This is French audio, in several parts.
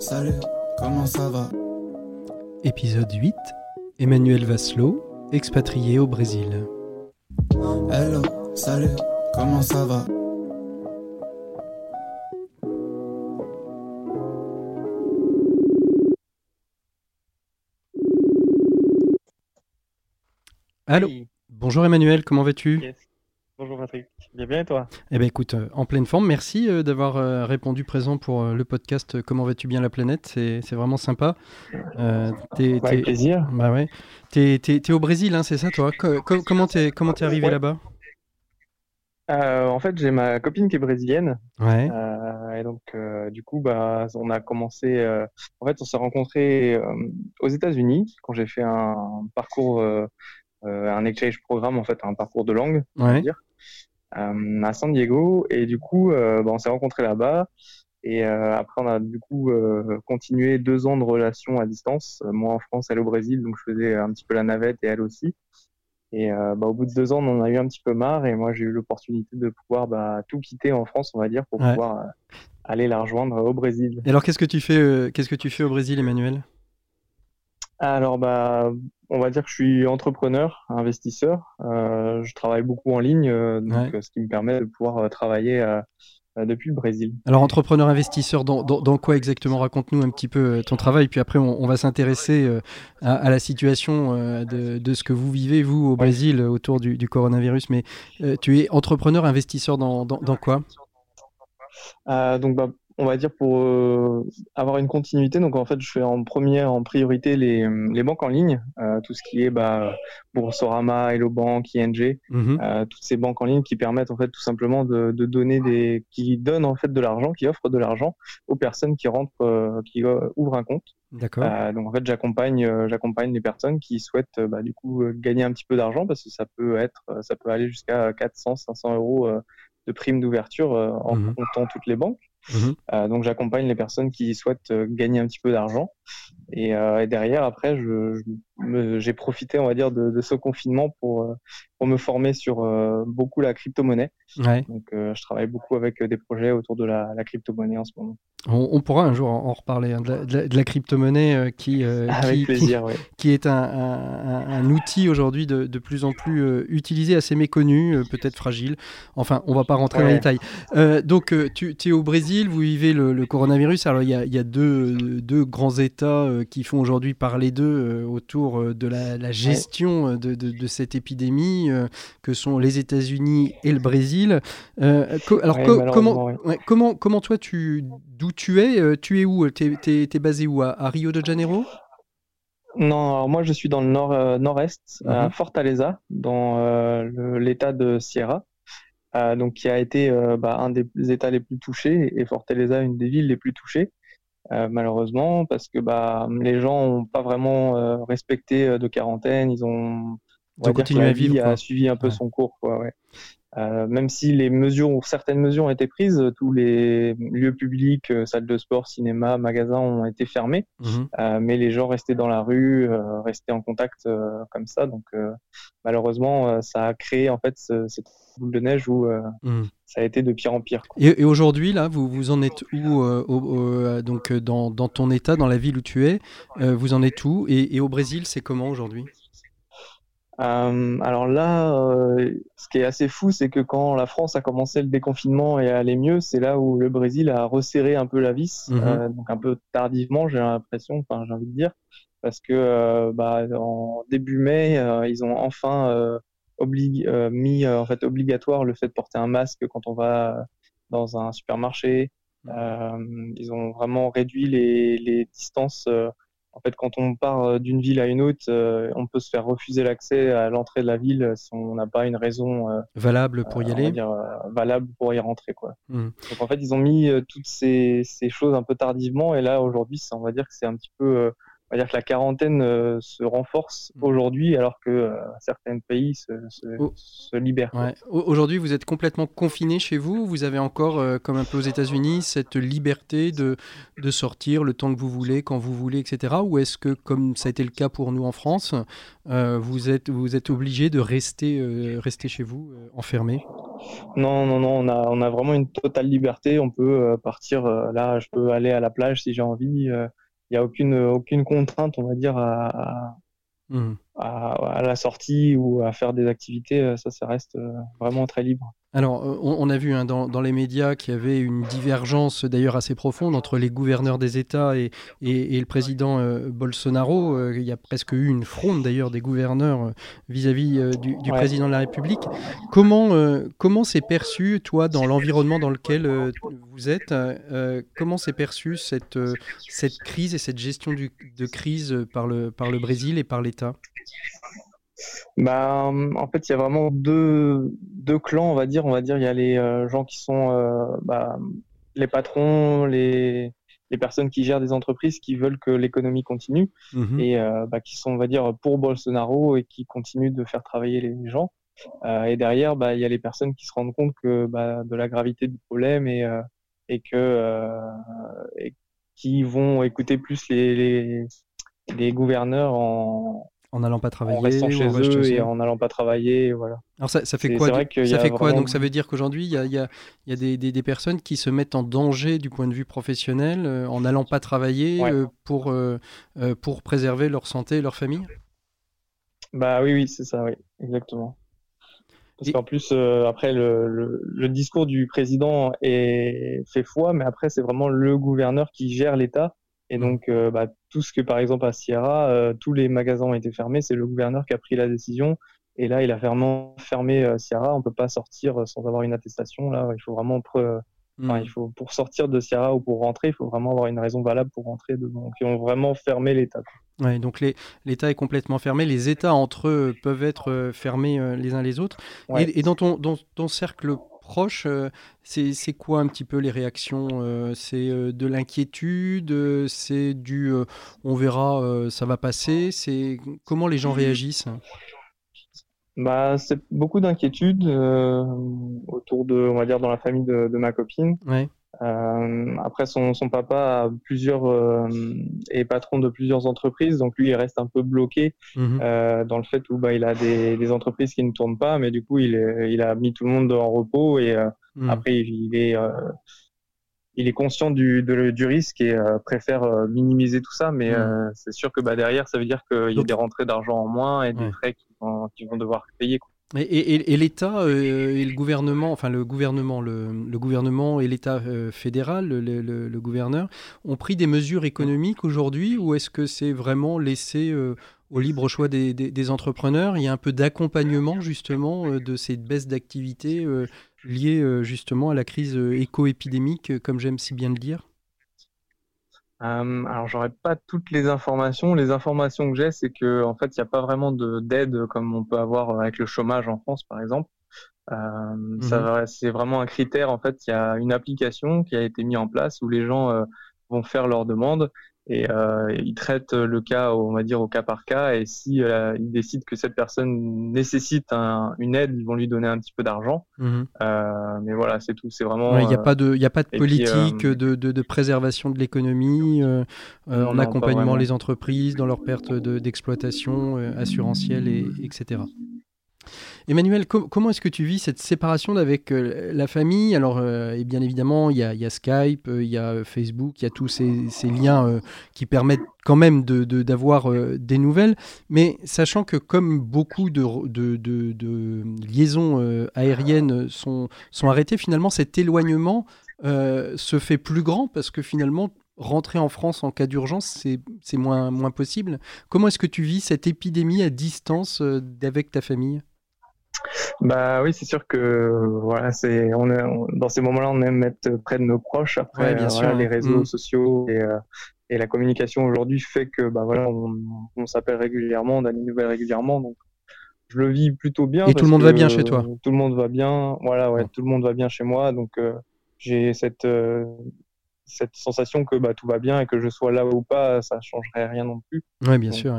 Salut, comment ça va? Épisode 8 Emmanuel Vasselot, expatrié au Brésil. Hello, salut, comment ça va? Allô? Bonjour Emmanuel, comment vas-tu? Yes. Bonjour Patrick. Bien bien et toi? Eh bien écoute, euh, en pleine forme, merci euh, d'avoir euh, répondu présent pour le podcast Comment vas-tu bien la planète, c'est vraiment sympa. Euh, Bah, Avec t'es- plaisir. Bah ouais. T'es, t'es au Brésil, hein, c'est ça toi? Co- co- Comment t'es, arrivé Ouais. là-bas? Euh, en fait, j'ai ma copine qui est brésilienne. Ouais. euh, et donc, euh, du coup, bah, on a commencé. en fait, on s'est rencontrés aux États-Unis quand j'ai fait un parcours, un exchange programme, en fait, un parcours de langue, on va Ouais. dire, à San Diego. Et du coup, euh, bah, on s'est rencontrés là-bas. Et euh, après, on a du coup euh, continué deux ans de relation à distance, euh, moi en France, elle au Brésil, donc je faisais un petit peu la navette et elle aussi. Et euh, bah, au bout de deux ans, on en a eu un petit peu marre et moi j'ai eu l'opportunité de pouvoir bah, tout quitter en France, on va dire, pour Ouais. pouvoir euh, aller la rejoindre au Brésil. Et alors qu'est-ce que tu fais, euh, qu'est-ce que tu fais au Brésil, Emmanuel? Alors bah, on va dire que je suis entrepreneur, investisseur. Euh, je travaille beaucoup en ligne, euh, donc Ouais. euh, ce qui me permet de pouvoir euh, travailler depuis le Brésil. Alors entrepreneur investisseur, dans, dans, dans quoi exactement? Raconte-nous un petit peu ton travail, puis après on, on va s'intéresser euh, à, à la situation euh, de, de ce que vous vivez, vous, au Brésil, autour du, du coronavirus. Mais euh, tu es entrepreneur investisseur dans, dans, dans quoi? Euh, donc, bah, on va dire pour euh, avoir une continuité, donc en fait, je fais en première, en priorité les, les banques en ligne, euh, tout ce qui est bah, Boursorama, Hello Bank, ING, Mhm. euh, toutes ces banques en ligne qui permettent en fait tout simplement de, de donner des, qui donnent en fait de l'argent, qui offrent de l'argent aux personnes qui rentrent, qui ouvrent un compte. D'accord. Donc en fait, j'accompagne, j'accompagne les personnes qui souhaitent bah, du coup gagner un petit peu d'argent parce que ça peut être, ça peut aller jusqu'à 400, 500 euros de prime d'ouverture en Mhm. comptant toutes les banques. Mhm. Euh, donc j'accompagne les personnes qui souhaitent euh, gagner un petit peu d'argent. Et, euh, et derrière, après, j'ai profité, on va dire, de, de ce confinement pour, pour me former sur beaucoup la crypto-monnaie. Ouais. Donc je travaille beaucoup avec des projets autour de la, la crypto-monnaie en ce moment. On, on pourra un jour en, reparler hein, de la, crypto-monnaie qui, qui, est un, un- un- un outil aujourd'hui de, de plus en plus utilisé, assez méconnu, peut-être fragile. Enfin, on va pas rentrer dans les détails. Donc, tu es au Brésil, vous vivez le, le coronavirus. Alors, il y a, il y a deux, deux grands États euh, qui font aujourd'hui parler d'eux euh, autour euh, de la, la gestion de, de- de cette épidémie, que sont les États-Unis et le Brésil. Euh, co- alors, Ouais, co- malheureusement, comment, ouais. ouais, comment, comment toi, tu, d'où tu es Tu es où Tu es, basé où à, à Rio de Janeiro? Non, alors moi je suis dans le nord, euh, nord-est, à Mhm. Fortaleza, dans euh, l'état de Sierra, euh, donc qui a été euh, bah, un des états les plus touchés et Fortaleza une des villes les plus touchées, euh, malheureusement, parce que bah, les gens n'ont pas vraiment euh, respecté euh, de quarantaine, ils ont, on va dire que continué la à vivre, vie quoi. a suivi un peu Ouais. son cours, quoi, ouais. Euh, même si les mesures, ou certaines mesures ont été prises, tous les lieux publics, euh, salles de sport, cinéma, magasins ont été fermés. Mhm. Euh, mais les gens restaient dans la rue, euh, restaient en contact euh, comme ça. Donc euh, malheureusement, euh, ça a créé en fait ce- cette boule de neige où euh, Mhm. ça a été de pire en pire. quoi. Et, et aujourd'hui, là, vous, vous en êtes où euh, au- donc, dans, dans ton état, dans la ville où tu es euh, Vous en êtes où? Et, et au Brésil, c'est comment aujourd'hui? Alors là, euh, ce qui est assez fou, c'est que quand la France a commencé le déconfinement et à aller mieux, c'est là où le Brésil a resserré un peu la vis, Mhm. euh, donc un peu tardivement, j'ai l'impression, enfin j'ai envie de dire, parce que euh, bah, en début mai, euh, ils ont enfin euh, obli- euh, mis euh, en fait obligatoire le fait de porter un masque quand on va dans un supermarché. Euh, ils ont vraiment réduit les, les distances euh, en fait, quand on part d'une ville à une autre, on peut se faire refuser l'accès à l'entrée de la ville si on n'a pas une raison valable pour y aller. Dire, valable pour y rentrer, quoi. Mmh. Donc en fait, ils ont mis toutes ces, ces, choses un peu tardivement, et là aujourd'hui, on va dire que c'est un petit peu on va dire que la quarantaine euh, se renforce mm. aujourd'hui alors que euh, certains pays se, se, libèrent. Aujourd'hui, vous êtes complètement confiné chez vous. Vous avez encore, euh, comme un peu aux États-Unis, cette liberté de, de sortir le temps que vous voulez, quand vous voulez, etc. Ou est-ce que, comme ça a été le cas pour nous en France, vous êtes, vous êtes obligé de rester, rester chez vous, enfermé? Non, non, non. On a, on a vraiment une totale liberté. On peut partir. là, je peux aller à la plage si j'ai envie il n'y a aucune, aucune contrainte, on va dire, mmh. à, à, la sortie ou à faire des activités. Ça, ça reste euh, vraiment très libre. Alors, euh, on, a vu hein, dans, les médias qu'il y avait une divergence d'ailleurs assez profonde entre les gouverneurs des États et, et, le président euh, Bolsonaro. Euh, il y a presque eu une fronde d'ailleurs des gouverneurs vis-à-vis du, président de la République. Comment comment c'est perçu, toi, dans l'environnement dans lequel vous êtes, comment c'est perçu cette, cette crise et cette gestion de crise par le, par le Brésil et par l'État? Bah, en fait, il y a vraiment deux, deux clans, on va dire. On va dire, il y a les euh, gens qui sont euh, bah, les patrons, les, les personnes qui gèrent des entreprises qui veulent que l'économie continue mhm. et euh, bah, qui sont, on va dire, pour Bolsonaro et qui continuent de faire travailler les gens. et derrière, bah, il y a les personnes qui se rendent compte que bah, de la gravité du problème et, et que et qui vont écouter plus les, les, les gouverneurs en, en n'allant pas travailler, en restant chez eux et en n'allant pas travailler, voilà. Alors ça, ça fait quoi Ça fait quoi Donc ça veut dire qu'aujourd'hui il y a, y a, y a des, des, des, personnes qui se mettent en danger du point de vue professionnel euh, en n'allant pas travailler euh, pour euh, pour préserver leur santé et leur famille? Bah oui oui c'est ça oui exactement. Parce qu'en plus après le, le, le, discours du président est fait foi, mais après c'est vraiment le gouverneur qui gère l'État et mm. donc, bah, tout ce que, par exemple, à Sierra, euh, tous les magasins ont été fermés, c'est le gouverneur qui a pris la décision. Et là, il a vraiment fermé euh, Sierra. On peut pas sortir sans avoir une attestation. Là, il faut vraiment, mm. il faut pour sortir de Sierra ou pour rentrer, il faut vraiment avoir une raison valable pour rentrer. Donc, ils ont vraiment fermé l'État. Ouais, donc l'État est complètement fermé. Les États entre eux peuvent être fermés les uns les autres. Et, et, dans ton, dans ton cercle euh, c'est quoi un petit peu les réactions euh, C'est euh, de l'inquiétude C'est du on verra, ça va passer C'est Comment les gens réagissent? Bah, c'est beaucoup d'inquiétude autour de, on va dire, dans la famille de, de ma copine. Ouais. Euh, après, son, son, papa a plusieurs, euh, est patron de plusieurs entreprises, donc lui, il reste un peu bloqué mhm. euh, dans le fait où bah, il a des, des, entreprises qui ne tournent pas, mais du coup, il, il a mis tout le monde en repos et mhm. après, il, est, il est conscient du, du risque et préfère minimiser tout ça, mais mhm. c'est sûr que bah, derrière, ça veut dire qu'il y a des rentrées d'argent en moins et des frais qu'ils vont, vont, devoir payer. Quoi. Et, l'État euh, et le gouvernement, enfin le gouvernement, le, gouvernement et l'État euh, fédéral, le, gouverneur, ont pris des mesures économiques aujourd'hui ou est-ce que c'est vraiment laissé euh, au libre choix des, entrepreneurs? Il y a un peu d'accompagnement justement de cette baisse d'activité liée justement à la crise éco-épidémique, comme j'aime si bien le dire euh, alors j'aurais pas toutes les informations. Les informations que j'ai, c'est que en fait, il n'y a pas vraiment d'aide comme on peut avoir avec le chômage en France, par exemple. Euh, mmh c'est vraiment un critère. En fait, il y a une application qui a été mise en place où les gens euh, vont faire leurs demandes et euh, ils traitent le cas, on va dire, au cas par cas. Et si euh, ils décident que cette personne nécessite une aide, ils vont lui donner un petit peu d'argent. Mhm. Euh, mais voilà, c'est tout. C'est vraiment. Il n'y a pas de, il a pas de politique de, de, de, préservation de l'économie en accompagnement les entreprises dans leur perte d'exploitation assurantielle et etc. Emmanuel, comment est-ce que tu vis cette séparation avec euh, la famille? Alors, euh, et bien évidemment, il y a, Skype, euh, il y a Facebook, il y a tous ces, liens qui permettent quand même d'avoir de, des nouvelles, mais sachant que comme beaucoup de, liaisons aériennes sont, sont arrêtées, finalement, cet éloignement se fait plus grand parce que finalement, rentrer en France en cas d'urgence, c'est moins, moins possible. Comment est-ce que tu vis cette épidémie à distance avec ta famille? Bah oui, c'est sûr que voilà, c'est on, dans ces moments-là, on aime être près de nos proches. Après, bien sûr, les réseaux mm. sociaux et, euh, et la communication aujourd'hui fait que bah voilà, on, on s'appelle régulièrement, on a des nouvelles régulièrement, donc je le vis plutôt bien. Et tout le monde va bien chez toi. Tout le monde va bien, voilà, ouais, tout le monde va bien chez moi, donc euh, j'ai cette euh, cette sensation que bah, tout va bien et que je sois là ou pas, ça changerait rien non plus. Oui, bien sûr.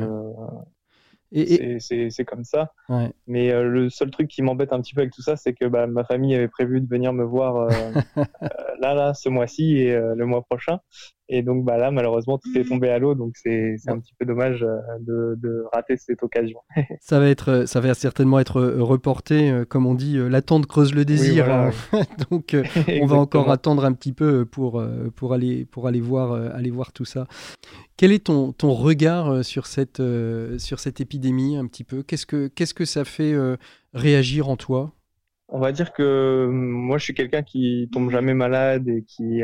Et, c'est comme ça. Mais euh, le seul truc qui m'embête un petit peu avec tout ça, c'est que bah, ma famille avait prévu de venir me voir euh, euh, là, là, ce mois-ci et le mois prochain. Et donc bah, là, malheureusement, tout est tombé à l'eau. Donc c'est un petit peu dommage de, de, rater cette occasion. ça, va être, ça va certainement être reporté. Comme on dit, l'attente creuse le désir. Hein. donc on va encore attendre un petit peu pour, pour, aller, pour aller, voir, aller voir tout ça. Quel est ton, ton regard euh, sur cette, euh, sur cette épidémie un petit peu? Qu'est-ce que Qu'est-ce que ça fait euh, réagir en toi? On va dire que moi, je suis quelqu'un qui tombe jamais malade et qui...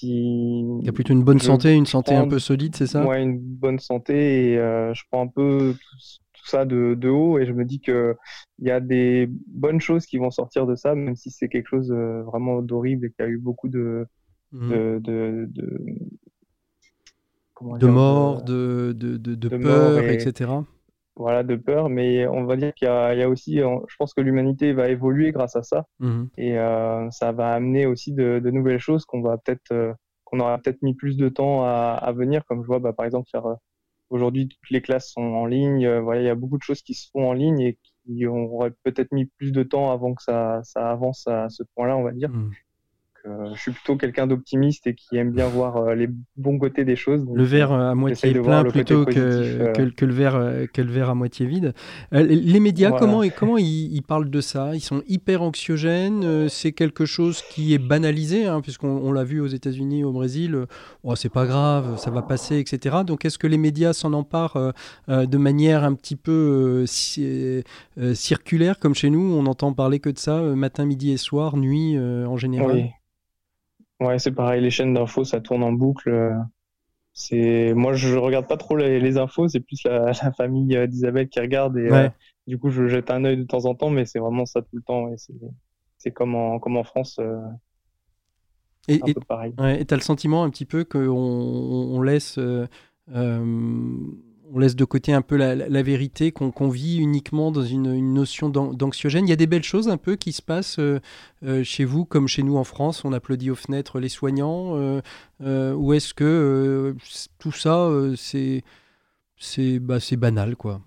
Il y a plutôt une bonne santé, une santé un peu solide, c'est ça? Ouais, une bonne santé et je prends un peu tout, ça de, de, haut et je me dis qu'il y a des bonnes choses qui vont sortir de ça, même si c'est quelque chose vraiment d'horrible et qu'il y a eu beaucoup de, mmh. de, de, de, de mort, de, de, de, peur, etc. Voilà, de peur, mais on va dire qu'il y, a aussi, je pense que l'humanité va évoluer grâce à ça, mmh et euh, ça va amener aussi de, nouvelles choses qu'on va peut-être, euh, qu'on aura peut-être mis plus de temps à, venir, comme je vois, bah, par exemple, faire euh, aujourd'hui toutes les classes sont en ligne, voilà, il y a beaucoup de choses qui se font en ligne et qui auraient peut-être mis plus de temps avant que ça, ça avance à ce point-là, on va dire. Mmh. Euh, je suis plutôt quelqu'un d'optimiste et qui aime bien voir euh, les bons côtés des choses. le verre euh, à moitié plein plutôt que, que, le verre, que le verre à moitié vide. les médias, comment, comment ils, parlent de ça? Ils sont hyper anxiogènes. c'est quelque chose qui est banalisé, hein, puisqu'on l'a vu aux États-Unis, au Brésil. Oh, c'est pas grave, ça va passer, etc. Donc est-ce que les médias s'en emparent de manière un petit peu circulaire, comme chez nous? On entend parler que de ça matin, midi et soir, nuit en général? Oui. Ouais, c'est pareil, les chaînes d'infos, ça tourne en boucle. C'est moi, je regarde pas trop les, infos, c'est plus la, famille euh, d'Isabelle qui regarde et euh, du coup, je jette un œil de temps en temps, mais c'est vraiment ça tout le temps. c'est comme en, comme en France. Euh, et, un peu pareil. et tu as le sentiment un petit peu qu'on on laisse on laisse de côté un peu la, vérité, qu'on vit uniquement dans une, notion d'anxiogène. Il y a des belles choses un peu qui se passent euh, euh, chez vous, comme chez nous en France. On applaudit aux fenêtres les soignants. Euh, ou est-ce que tout ça, c'est bah, banal, quoi?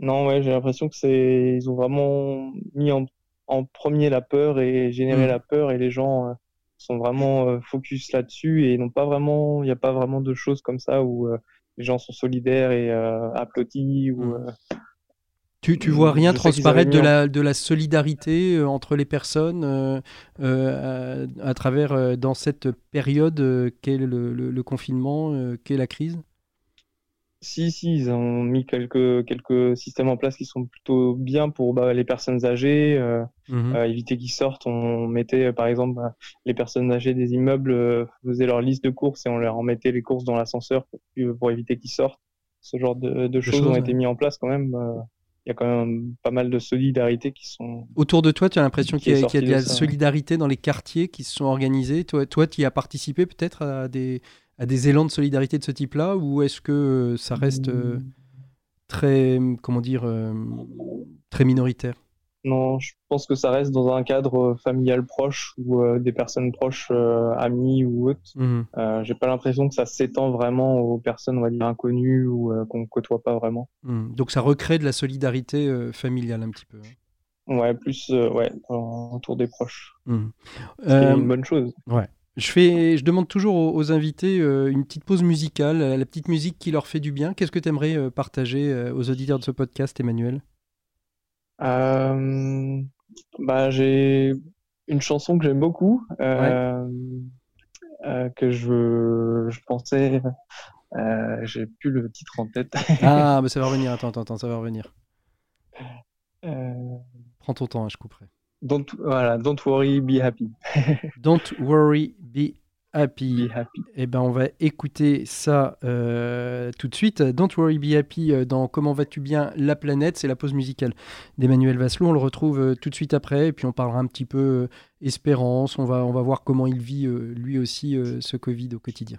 Non, ouais, j'ai l'impression que c'est ils ont vraiment mis en, premier la peur et généré mmh. la peur et les gens sont vraiment focus là-dessus et n'ont pas vraiment, il n'y a pas vraiment de choses comme ça où les gens sont solidaires et euh, applaudis ou mm. euh, tu, tu vois rien transparaître de la, de la solidarité euh, entre les personnes à, travers dans cette période qu'est le, le, confinement, qu'est la crise? Si, si, ils ont mis quelques, quelques systèmes en place qui sont plutôt bien pour bah, les personnes âgées, euh, mhm. euh, éviter qu'ils sortent. On mettait, par exemple, bah, les personnes âgées des immeubles euh, faisaient leur liste de courses et on leur mettait les courses dans l'ascenseur pour, pour, éviter qu'ils sortent. Ce genre de, de choses, ont été mis en place quand même. Il y a quand même pas mal de solidarité qui sont. Autour de toi, tu as l'impression qu'il y, a de la solidarité dans les quartiers qui se sont organisés. Toi, toi tu y as participé peut-être à des, à des élans de solidarité de ce type-là ou est-ce que euh, ça reste euh, très, comment dire, euh, très minoritaire? Non, je pense que ça reste dans un cadre familial proche ou des personnes proches, amis ou autres. Mmh. J'ai pas l'impression que ça s'étend vraiment aux personnes, on va dire, inconnues ou qu'on côtoie pas vraiment. Mmh. Donc ça recrée de la solidarité familiale un petit peu. Hein? Ouais, plus ouais, autour des proches. Mmh. C'est une bonne chose. Ouais. Je, fais, je demande toujours aux, invités euh, une petite pause musicale, la petite musique qui leur fait du bien. Qu'est-ce que tu aimerais euh, partager euh, aux auditeurs de ce podcast, Emmanuel? Bah, J'ai une chanson que j'aime beaucoup, que je, je pensais. J'ai plus le titre en tête. ah, mais ça va revenir. Attends, attends, attends, ça va revenir. Prends ton temps, hein, je couperai. Don't, voilà, don't worry, be happy. don't worry, be happy. Be happy. Eh ben, on va écouter ça euh, tout de suite. Don't worry, be happy euh, dans Comment vas-tu bien la planète. C'est la pause musicale d'Emmanuel Vasselot. On le retrouve euh, tout de suite après et puis on parlera un petit peu espérance. On va, on va voir comment il vit lui aussi ce Covid au quotidien.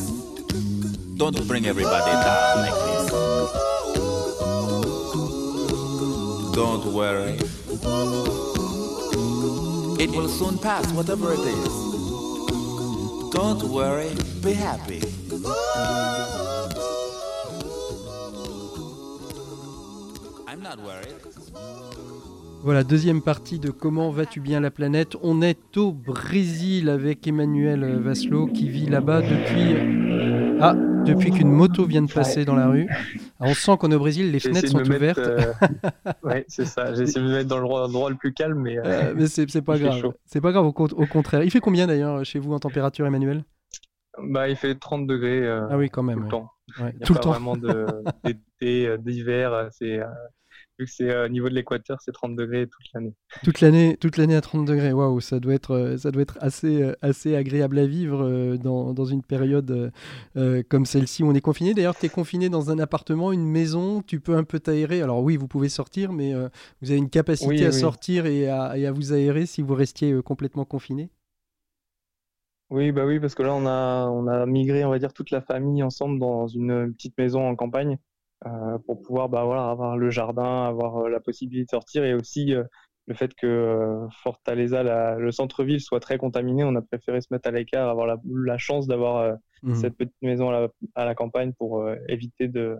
Don't bring everybody down like this. Don't worry. It will soon pass, whatever it is. Don't worry, be happy. I'm not worried. Voilà, deuxième partie de Comment vas-tu bien la planète? On est au Brésil avec Emmanuel euh, Vasselot qui vit là-bas depuis... depuis qu'une moto vient de passer dans la rue. On sent qu'on est au Brésil, les fenêtres sont me ouvertes. euh, ouais, c'est ça. J'ai essayé de me mettre dans le droit- endroit le plus calme, mais euh, mais c'est c'est pas grave. C'est pas grave, au, con- au contraire. Il fait combien d'ailleurs chez vous en température, Emmanuel? Bah, il fait 30 degrés euh, Ah oui, quand même. tout le ouais. temps. Ouais, Il n'y a Tout pas le temps. vraiment de- d'été, euh, d'hiver. C'est, euh, vu que c'est euh, au niveau de l'équateur, c'est 30 degrés toute l'année. Toute l'année, toute l'année à 30 degrés. Waouh, ça doit être, euh, ça doit être assez, euh, assez agréable à vivre dans, dans une période comme celle-ci où on est confiné. D'ailleurs, tu es confiné dans un appartement, une maison, tu peux un peu t'aérer. Alors oui, vous pouvez sortir, mais vous avez une capacité Oui, à oui. sortir et à, et à vous aérer si vous restiez complètement confiné. Oui, bah oui, parce que là, on a, on a migré, on va dire, toute la famille ensemble dans une petite maison en campagne pour pouvoir bah, voilà, avoir le jardin, avoir euh, la possibilité de sortir et aussi euh, le fait que euh, Fortaleza, la- le centre-ville, soit très contaminé. On a préféré se mettre à l'écart, avoir la, la chance d'avoir euh, Mhm. cette petite maison à la, à la campagne pour euh, éviter de,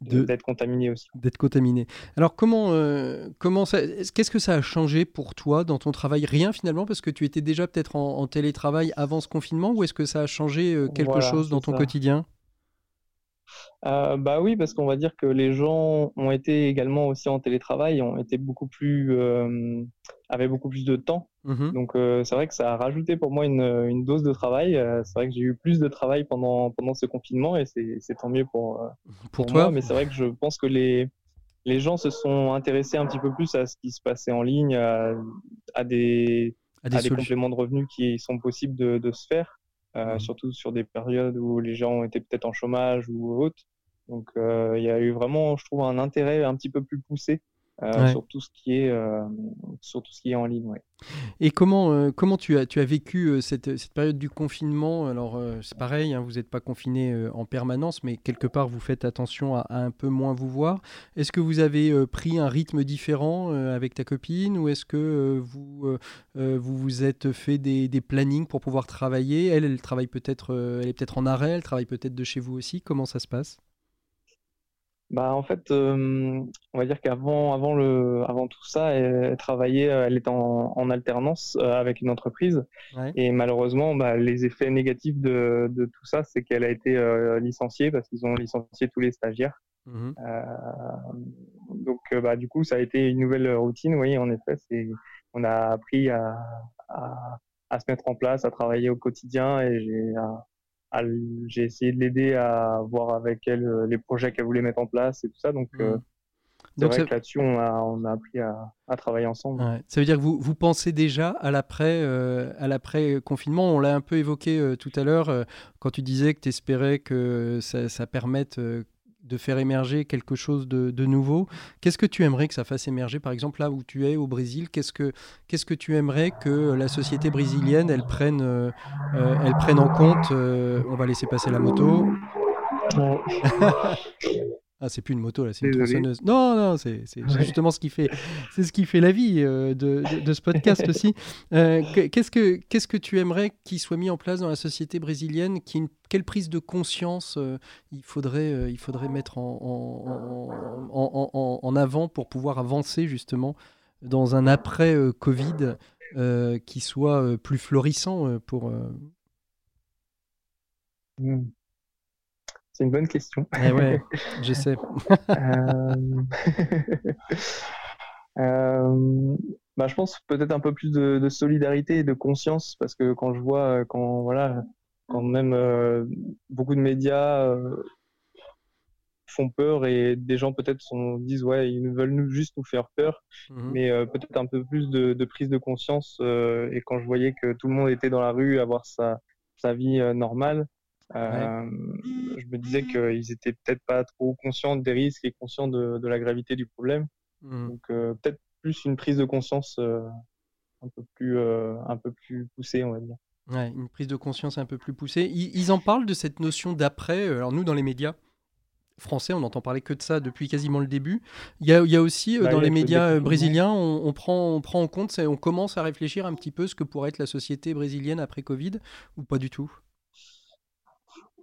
d'être contaminé aussi. D'être contaminé. Alors comment, euh, comment ça, qu'est-ce que ça a changé pour toi dans ton travail? Rien finalement parce que tu étais déjà peut-être en, télétravail avant ce confinement ou est-ce que ça a changé euh, quelque chose dans ton quotidien? Euh, bah oui, parce qu'on va dire que les gens ont été également aussi en télétravail, ont été beaucoup plus, euh, avaient beaucoup plus de temps. Mmh Donc euh, c'est vrai que ça a rajouté pour moi une, une dose de travail. c'est vrai que j'ai eu plus de travail pendant pendant ce confinement et c'est tant mieux pour pour, toi. Moi, mais c'est vrai que je pense que les les gens se sont intéressés un petit peu plus à ce qui se passait en ligne, à, à des à des, compléments de revenus qui sont possibles de, de se faire. Euh, mmh. surtout sur des périodes où les gens étaient peut-être en chômage ou autre. Donc euh, il y a eu vraiment, je trouve, un intérêt un petit peu plus poussé euh, sur tout ce qui est euh, sur tout ce qui est en ligne. Ouais. Et comment comment tu as tu as vécu cette, cette période du confinement? Alors c'est pareil, hein, vous n'êtes pas confiné en permanence, mais quelque part vous faites attention à, un peu moins vous voir. Est-ce que vous avez pris un rythme différent avec ta copine, ou est-ce que vous vous vous êtes fait des, des, plannings pour pouvoir travailler? Elle, elle travaille peut-être, elle est peut-être en arrêt, elle travaille peut-être de chez vous aussi. Comment ça se passe? Bah en fait, euh, on va dire qu'avant avant le avant tout ça, elle, travaillait, euh, elle était en, en alternance euh, avec une entreprise et malheureusement, bah, les effets négatifs de, de tout ça, c'est qu'elle a été licenciée parce qu'ils ont licencié tous les stagiaires. Mmh donc bah du coup, ça a été une nouvelle routine. Oui, en effet, c'est on a appris à, à, à se mettre en place, à travailler au quotidien et j'ai j'ai essayé de l'aider à voir avec elle euh, les projets qu'elle voulait mettre en place et tout ça. Donc, euh, mmh. c'est vrai que là-dessus, on a, on a appris à, à travailler ensemble. Ça veut dire que vous, vous pensez déjà à l'après euh, à l'après confinement. On l'a un peu évoqué tout à l'heure quand tu disais que tu espérais que ça, ça permette de faire émerger quelque chose de, nouveau. Qu'est-ce que tu aimerais que ça fasse émerger, par exemple, là où tu es, au Brésil? Qu'est-ce que, que tu aimerais que la société brésilienne, elle prenne, euh, euh, elle prenne en compte euh, On va laisser passer la moto. Ah, c'est plus une moto là, c'est une tronçonneuse. Non, non, c'est justement ce qui fait, c'est ce qui fait la vie euh, de, de, ce podcast aussi. Euh, qu'est-ce que qu'est-ce que tu aimerais qu'il soit mis en place dans la société brésilienne qui, Quelle prise de conscience euh, il faudrait il faudrait mettre en, en, en, en, avant pour pouvoir avancer justement dans un après Covid qui soit plus florissant pour. Mmh. C'est une bonne question. Eh ouais, je sais. Euh, euh, bah, je pense peut-être un peu plus de, solidarité et de conscience parce que quand je vois quand voilà quand même euh, beaucoup de médias font peur et des gens peut-être disent ouais ils veulent nous juste nous faire peur mhm. mais peut-être un peu plus de, de, prise de conscience et quand je voyais que tout le monde était dans la rue avoir sa sa vie normale euh, je me disais qu'ils étaient peut-être pas trop conscients des risques et conscients de, de la gravité du problème. Mmh. Donc euh, peut-être plus une prise de conscience euh, un peu plus un peu plus poussée, on va dire. Ouais, une prise de conscience un peu plus poussée. Ils, en parlent de cette notion d'après. Alors nous, dans les médias français, on n'entend parler que de ça depuis quasiment le début. Il y a, il y a aussi bah, dans les médias brésiliens, on, on, prend, on prend en compte, on commence à réfléchir un petit peu ce que pourrait être la société brésilienne après Covid, ou pas du tout?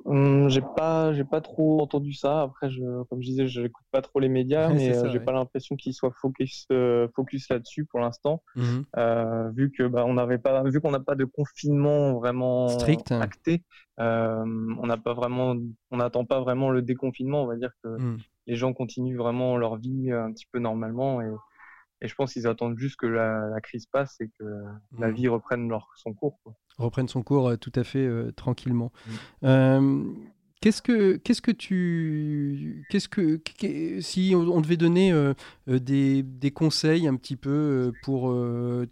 Hum, j'ai pas, j'ai pas trop entendu ça. Après, je, comme je disais, je n'écoute pas trop les médias, mais euh, j'ai pas l'impression qu'ils soient focus, euh, focus là-dessus pour l'instant, mmh euh, vu que bah, on n'avait pas, vu qu'on n'a pas de confinement vraiment strict, acté, on n'a pas vraiment, on n'attend pas vraiment le déconfinement. On va dire que mmh. les gens continuent vraiment leur vie un petit peu normalement et, et je pense qu'ils attendent juste que la, la, crise passe et que la mmh. vie reprenne leur, son cours. Quoi reprenne son cours euh, tout à fait euh, tranquillement. Mm. Euh, qu'est-ce que, qu'est-ce que tu, qu'est-ce que, si on, devait donner des, des, conseils un petit peu pour,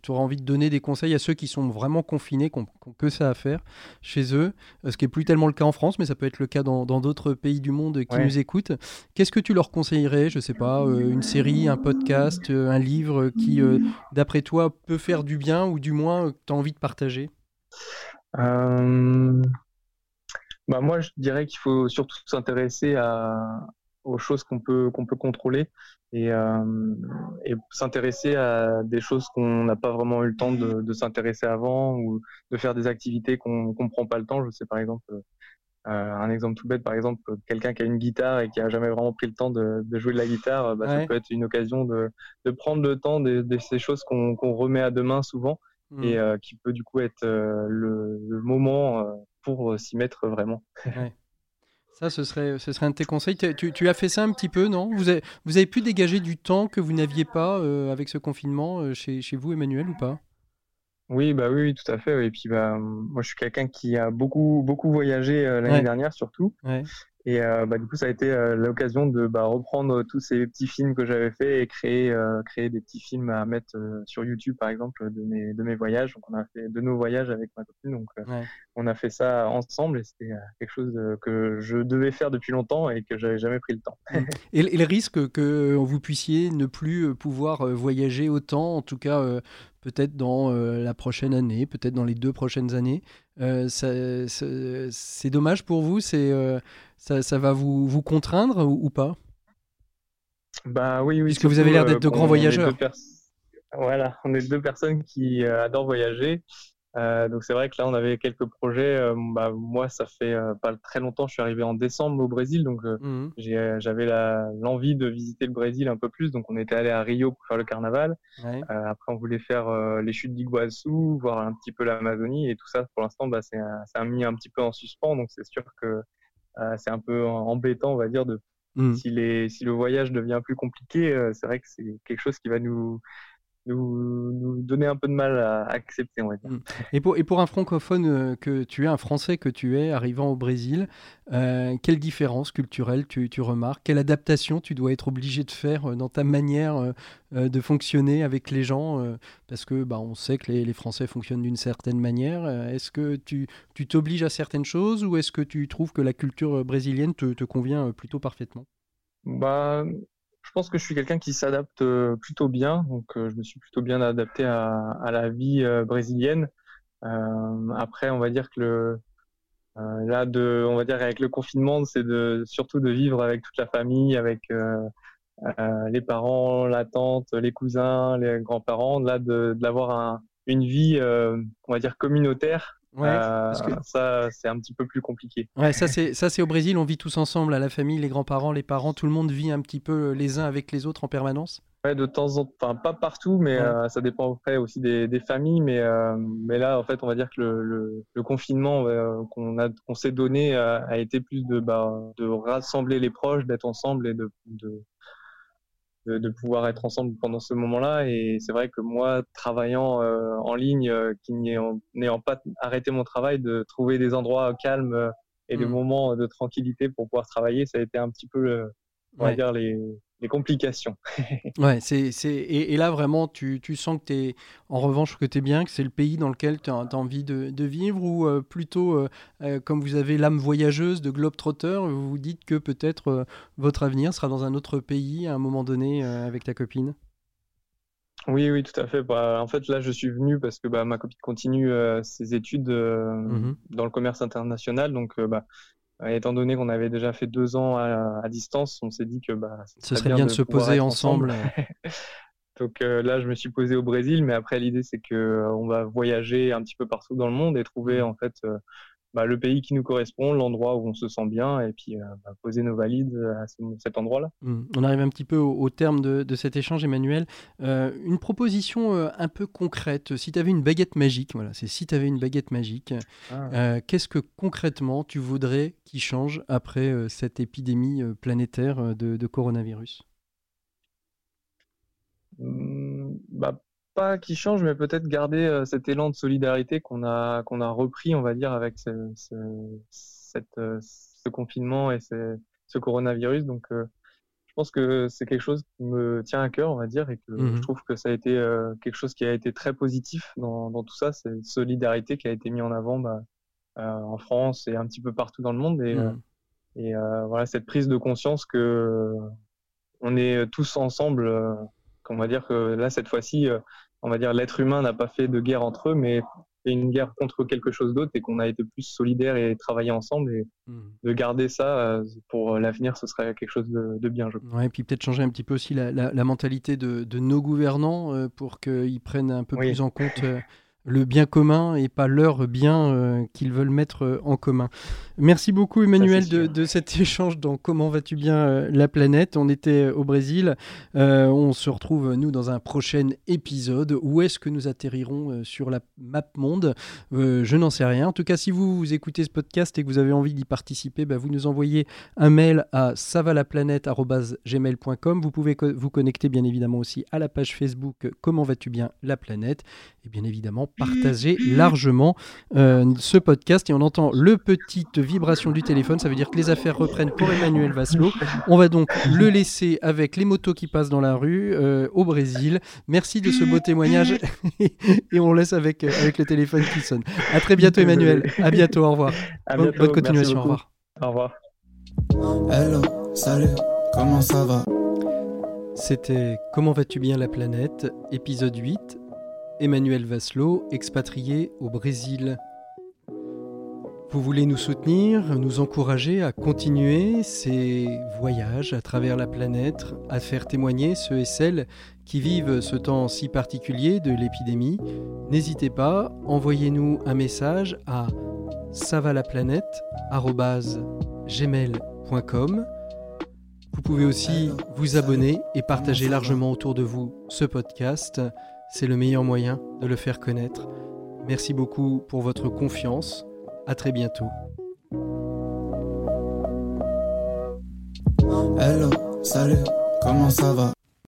tu auras envie de donner des conseils à ceux qui sont vraiment confinés, qui n'ont que ça à faire chez eux, ce qui est plus tellement le cas en France, mais ça peut être le cas dans, d'autres pays du monde qui nous écoutent. Qu'est-ce que tu leur conseillerais Je sais pas, une série, un podcast, un livre qui, d'après toi, peut faire du bien ou du moins tu as envie de partager? Euh, bah moi, je dirais qu'il faut surtout s'intéresser à, aux choses qu'on peut, qu'on peut contrôler et, euh, et s'intéresser à des choses qu'on n'a pas vraiment eu le temps de, de s'intéresser avant ou de faire des activités qu'on ne prend pas le temps. Je sais par exemple un exemple tout bête, par exemple, quelqu'un qui a une guitare et qui a jamais vraiment pris le temps de, de jouer de la guitare, bah, ça peut être une occasion de, de prendre le temps de, ces choses qu'on remet à demain souvent et mmh. qui peut du coup être le, le, moment pour s'y mettre vraiment. Ouais. Ça, ce serait, ce serait un de tes conseils. Tu, tu, as fait ça un petit peu, non? Vous avez, vous avez pu dégager du temps que vous n'aviez pas avec ce confinement chez, chez vous, Emmanuel, ou pas? Oui, bah oui, tout à fait. Et puis bah moi je suis quelqu'un qui a beaucoup beaucoup voyagé euh, l'année dernière surtout. Et euh, bah, du coup, ça a été euh, l'occasion de bah, reprendre tous ces petits films que j'avais fait et créer, créer des petits films à mettre sur YouTube, par exemple, de mes, de mes voyages. Donc, on a fait de nos voyages avec ma copine. Donc, on a fait ça ensemble et c'était quelque chose que je devais faire depuis longtemps et que j'avais jamais pris le temps. et, et, le risque que vous puissiez ne plus pouvoir voyager autant, en tout cas peut-être dans euh, la prochaine année, peut-être dans les deux prochaines années. Euh, c'est dommage pour vous c'est euh, ça, ça, va vous, vous contraindre ou, pas? Bah oui, oui. Puisque vous avez l'air d'être de grands voyageurs. Voilà, on est deux personnes qui adorent voyager. Euh, donc c'est vrai que là on avait quelques projets. Euh, bah, moi ça fait euh, pas très longtemps, je suis arrivé en décembre au Brésil, donc mmh. j'avais l'envie de visiter le Brésil un peu plus. Donc on était allé à Rio pour faire le carnaval. après on voulait faire les chutes d'Iguazu, voir un petit peu l'Amazonie et tout ça. Pour l'instant bah, c'est un mis un petit peu en suspens, donc c'est sûr que c'est un peu embêtant on va dire de mmh. si, les, si le voyage devient plus compliqué, c'est vrai que c'est quelque chose qui va nous nous, nous, donner un peu de mal à accepter, on va dire. Mm. Et pour, et pour un francophone euh, que tu es, un Français que tu es, arrivant au Brésil, euh, quelle différence culturelle tu, tu, remarques? Quelle adaptation tu dois être obligé de faire euh, dans ta manière de fonctionner avec les gens Parce que bah, on sait que les, les Français fonctionnent d'une certaine manière. Est-ce que tu t'obliges à certaines choses ou est-ce que tu trouves que la culture brésilienne te, te convient plutôt parfaitement? Bah, je pense que je suis quelqu'un qui s'adapte euh, plutôt bien, donc euh, je me suis plutôt bien adapté à, la vie euh, brésilienne. après, on va dire que le, là, de, on va dire avec le confinement, c'est de surtout de vivre avec toute la famille, avec les parents, la tante, les cousins, les grands-parents, là de d'avoir un, une vie, on va dire communautaire Ouais, euh, Ça, c'est un petit peu plus compliqué. Ouais, ça c'est ça c'est au Brésil, on vit tous ensemble, à la famille, les grands-parents, les parents, tout le monde vit un petit peu les uns avec les autres en permanence. Ouais, de temps en temps, enfin pas partout, mais euh, ça dépend après aussi des, des familles. Mais euh, mais là, en fait, on va dire que le, le, confinement qu'on a qu'on s'est donné a, été plus de bah, de rassembler les proches, d'être ensemble et de, de de, de, pouvoir être ensemble pendant ce moment-là. Et c'est vrai que moi, travaillant euh, en ligne, euh, qui n'ayant pas arrêté mon travail, de trouver des endroits calmes euh, et des mmh. moments de tranquillité pour pouvoir travailler, ça a été un petit peu, on va dire, les, les complications. ouais, c'est, c'est... Et, là, vraiment, tu, tu sens que tu es, en revanche, que tu es bien, que c'est le pays dans lequel tu as, envie de, de, vivre, ou euh, plutôt, euh, euh, comme vous avez l'âme voyageuse de Globetrotter, vous vous dites que peut-être votre avenir sera dans un autre pays à un moment donné avec ta copine? Oui, oui, tout à fait. Bah, en fait, là, je suis venu parce que bah, ma copine continue ses études mmh dans le commerce international. Donc, bah, étant donné qu'on avait déjà fait deux ans à, distance, on s'est dit que bah, ce serait bien, de, se poser ensemble. Donc euh, là, je me suis posé au Brésil, mais après l'idée c'est que euh, on va voyager un petit peu partout dans le monde et trouver mmh. en fait euh, bah, le pays qui nous correspond, l'endroit où on se sent bien, et puis euh, bah, poser nos valides à cet endroit-là. Mmh. On arrive un petit peu au, terme de, cet échange, Emmanuel. Euh, une proposition euh, un peu concrète. Si tu avais une baguette magique, voilà, c'est si tu avais une baguette magique, ah. qu'est-ce que concrètement tu voudrais qui change après cette épidémie planétaire de, coronavirus? Mmh, bah, pas qui change, mais peut-être garder euh, cet élan de solidarité qu'on a qu'on a repris, on va dire, avec ce, ce, cette, euh, ce confinement et ce, ce coronavirus. Donc, euh, je pense que c'est quelque chose qui me tient à cœur, on va dire, et que mmh je trouve que ça a été quelque chose qui a été très positif dans, dans tout ça, cette solidarité qui a été mise en avant bah, en France et un petit peu partout dans le monde. Et, mmh. et voilà, cette prise de conscience que on est tous ensemble. qu'on va dire que là, cette fois-ci, on va dire, l'être humain n'a pas fait de guerre entre eux, mais une guerre contre quelque chose d'autre et qu'on a été plus solidaires et travaillé ensemble. Et hmm. de garder ça euh, pour l'avenir ce serait quelque chose de, bien je ouais, et puis peut-être changer un petit peu aussi la, mentalité de, nos gouvernants euh, pour qu'ils prennent un peu plus en compte le bien commun et pas leur bien euh, qu'ils veulent mettre euh, en commun. Merci beaucoup Emmanuel de, cet échange dans Comment vas-tu bien euh, la planète? On était au Brésil, on se retrouve nous dans un prochain épisode. Où est-ce que nous atterrirons sur la map monde? Je n'en sais rien. En tout cas, si vous, vous, écoutez ce podcast et que vous avez envie d'y participer, bah, vous nous envoyez un mail à savalaplanète.gmail.com. Vous pouvez vous connecter bien évidemment aussi à la page Facebook Comment vas-tu bien la planète? Et bien évidemment partager largement euh, ce podcast et on entend le petite vibration du téléphone, ça veut dire que les affaires reprennent pour Emmanuel Vasselot. On va donc le laisser avec les motos qui passent dans la rue euh, au Brésil. Merci de ce beau témoignage et on laisse avec, euh, avec le téléphone qui sonne. À très bientôt Emmanuel, à bientôt, au revoir. bonne, continuation, au revoir. Au revoir. Hello, salut, comment ça va? C'était Comment vas-tu bien la planète, épisode 8 Emmanuel Vasselot, expatrié au Brésil. Vous voulez nous soutenir, nous encourager à continuer ces voyages à travers la planète, à faire témoigner ceux et celles qui vivent ce temps si particulier de l'épidémie? N'hésitez pas, envoyez-nous un message à savalaplanète.gmail.com Vous pouvez aussi vous abonner et partager largement autour de vous ce podcast c'est le meilleur moyen de le faire connaître. Merci beaucoup pour votre confiance. À très bientôt.